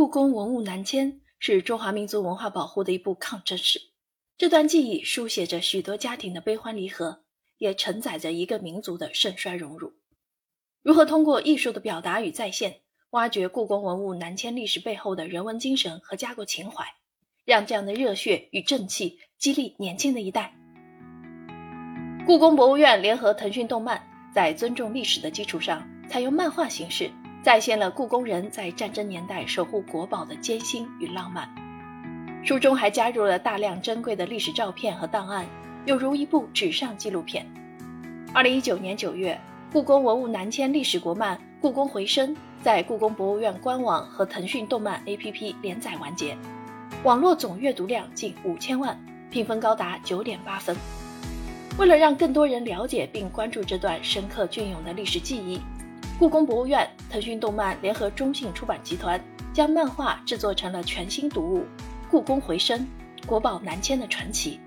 故宫文物南迁是中华民族文化保护的一部抗争史。这段记忆书写着许多家庭的悲欢离合，也承载着一个民族的盛衰荣辱。如何通过艺术的表达与再现，挖掘故宫文物南迁历史背后的人文精神和家国情怀，让这样的热血与正气激励年轻的一代？故宫博物院联合腾讯动漫，在尊重历史的基础上，采用漫画形式。再现了故宫人在战争年代守护国宝的艰辛与浪漫。书中还加入了大量珍贵的历史照片和档案，犹如一部纸上纪录片。二零一九年九月，故宫文物南迁历史国漫《故宫回声》在故宫博物院官网和腾讯动漫 APP 连载完结，网络总阅读量近五千万，评分高达九点八分。为了让更多人了解并关注这段深刻隽永的历史记忆。故宫博物院、腾讯动漫联合中信出版集团，将漫画制作成了全新读物《故宫回声：国宝南迁的传奇》。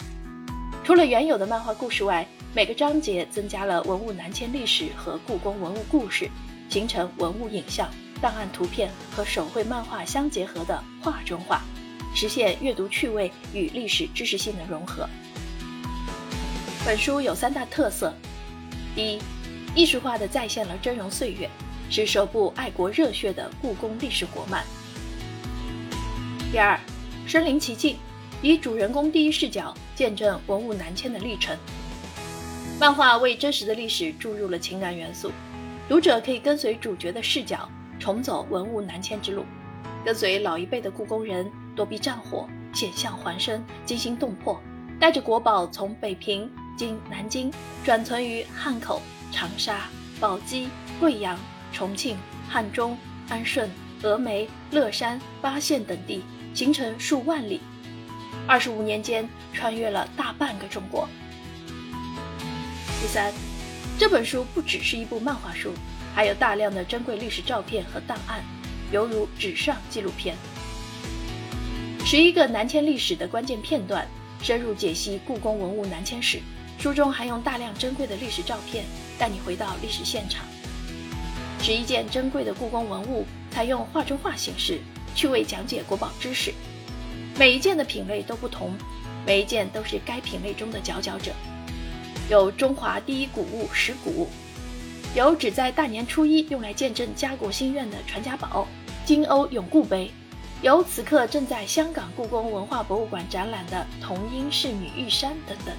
除了原有的漫画故事外，每个章节增加了文物南迁历史和故宫文物故事，形成文物影像、档案图片和手绘漫画相结合的画中画，实现阅读趣味与历史知识性的融合。本书有三大特色：一。艺术化的再现了峥嵘岁月，是首部爱国热血的故宫历史国漫。第二，身临其境，以主人公第一视角见证文物南迁的历程。漫画为真实的历史注入了情感元素，读者可以跟随主角的视角重走文物南迁之路，跟随老一辈的故宫人躲避战火，险象环生，惊心动魄，带着国宝从北平经南京转存于汉口。长沙、宝鸡、贵阳、重庆、汉中、安顺、峨眉、乐山、巴县等地，行程数万里，二十五年间穿越了大半个中国。第三，这本书不只是一部漫画书，还有大量的珍贵历史照片和档案，犹如纸上纪录片。十一个南迁历史的关键片段，深入解析故宫文物南迁史。书中还用大量珍贵的历史照片带你回到历史现场。十一件珍贵的故宫文物采用画中画形式，趣味讲解国宝知识。每一件的品类都不同，每一件都是该品类中的佼佼者。有中华第一古物石鼓，有只在大年初一用来见证家国心愿的传家宝金瓯永固杯，有此刻正在香港故宫文化博物馆展览的铜鹰仕女玉山等等。